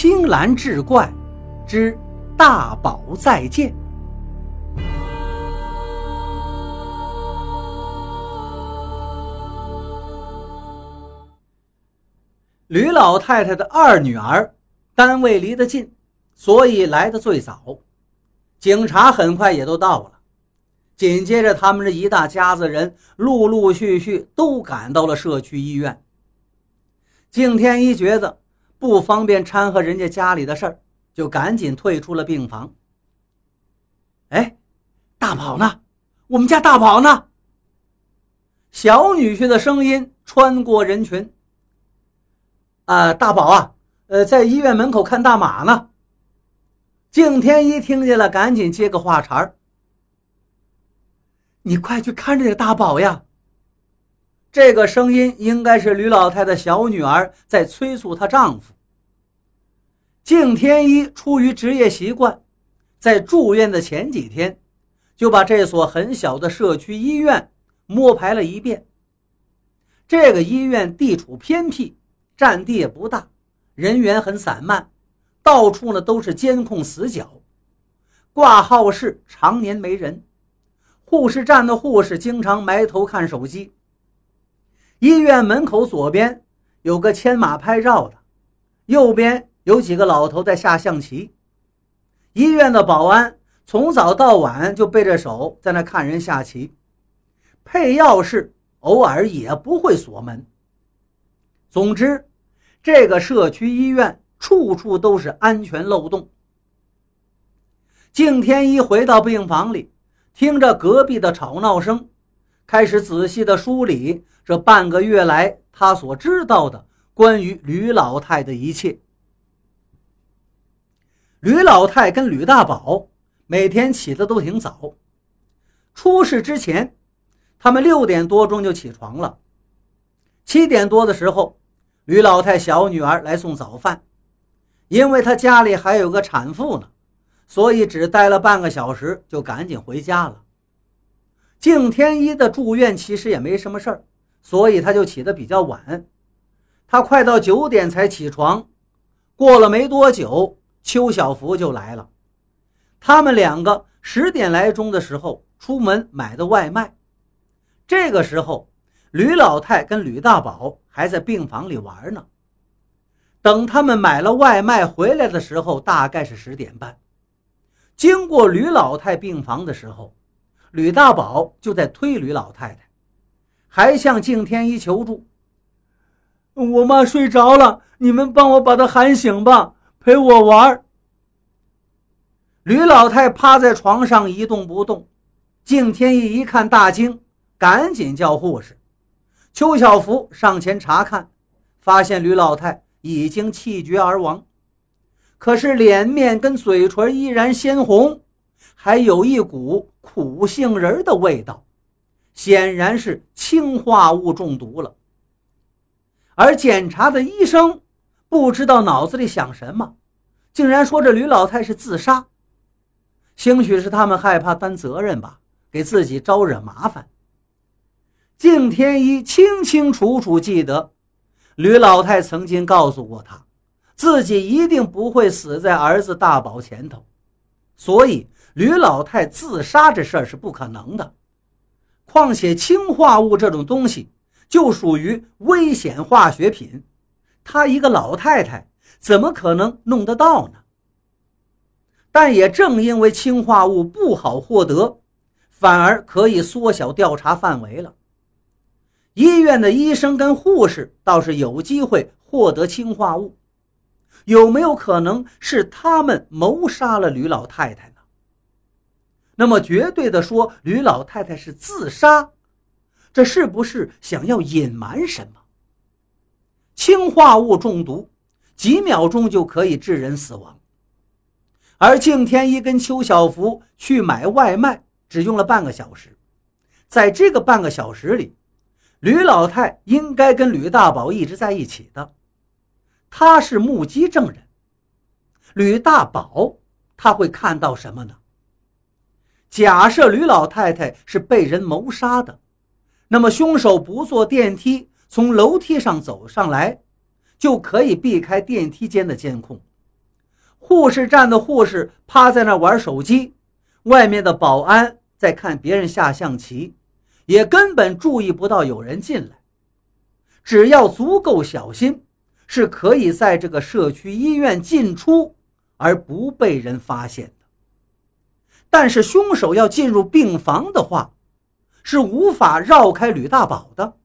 青蓝志怪之大宝再见。吕老太太的二女儿单位离得近，所以来的最早。警察很快也都到了，紧接着他们这一大家子人陆陆续续都赶到了社区医院。敬天一觉得不方便掺和人家家里的事儿，就赶紧退出了病房。哎，大宝呢？我们家大宝呢？小女婿的声音穿过人群。啊，大宝啊，呃，在医院门口看大马呢。敬天一听见了，赶紧接个话茬儿：“你快去看这个大宝呀！”这个声音应该是吕老太的小女儿在催促她丈夫。敬天一出于职业习惯，在住院的前几天，就把这所很小的社区医院摸排了一遍。这个医院地处偏僻。占地也不大，人员很散漫，到处呢都是监控死角，挂号室常年没人，护士站的护士经常埋头看手机。医院门口左边有个牵马拍照的，右边有几个老头在下象棋。医院的保安从早到晚就背着手在那看人下棋，配钥匙偶尔也不会锁门。总之。这个社区医院处处都是安全漏洞。敬天一回到病房里，听着隔壁的吵闹声，开始仔细的梳理这半个月来他所知道的关于吕老太的一切。吕老太跟吕大宝每天起的都挺早，出事之前，他们六点多钟就起床了，七点多的时候。吕老太小女儿来送早饭，因为她家里还有个产妇呢，所以只待了半个小时就赶紧回家了。敬天一的住院其实也没什么事儿，所以他就起得比较晚。他快到九点才起床，过了没多久，邱小福就来了。他们两个十点来钟的时候出门买的外卖，这个时候。吕老太跟吕大宝还在病房里玩呢。等他们买了外卖回来的时候，大概是十点半。经过吕老太病房的时候，吕大宝就在推吕老太太，还向敬天一求助：“我妈睡着了，你们帮我把她喊醒吧，陪我玩。”吕老太趴在床上一动不动。敬天一一看大惊，赶紧叫护士。邱小福上前查看，发现吕老太已经气绝而亡，可是脸面跟嘴唇依然鲜红，还有一股苦杏仁的味道，显然是氰化物中毒了。而检查的医生不知道脑子里想什么，竟然说这吕老太是自杀。兴许是他们害怕担责任吧，给自己招惹麻烦。敬天一清清楚楚记得，吕老太曾经告诉过他，自己一定不会死在儿子大宝前头，所以吕老太自杀这事儿是不可能的。况且氰化物这种东西就属于危险化学品，她一个老太太怎么可能弄得到呢？但也正因为氰化物不好获得，反而可以缩小调查范围了。医院的医生跟护士倒是有机会获得氰化物，有没有可能是他们谋杀了吕老太太呢？那么绝对的说，吕老太太是自杀，这是不是想要隐瞒什么？氰化物中毒，几秒钟就可以致人死亡，而敬天一跟邱小福去买外卖只用了半个小时，在这个半个小时里。吕老太应该跟吕大宝一直在一起的，他是目击证人。吕大宝他会看到什么呢？假设吕老太太是被人谋杀的，那么凶手不坐电梯从楼梯上走上来，就可以避开电梯间的监控，护士站的护士趴在那玩手机，外面的保安在看别人下象棋，也根本注意不到有人进来。只要足够小心，是可以在这个社区医院进出而不被人发现的。但是凶手要进入病房的话，是无法绕开吕大宝的。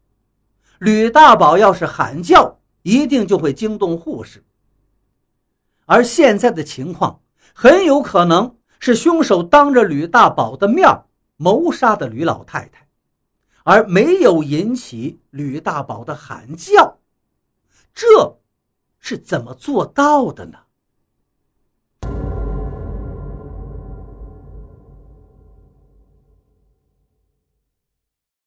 吕大宝要是喊叫，一定就会惊动护士。而现在的情况很有可能是凶手当着吕大宝的面谋杀的吕老太太，而没有引起吕大宝的喊叫。这是怎么做到的呢？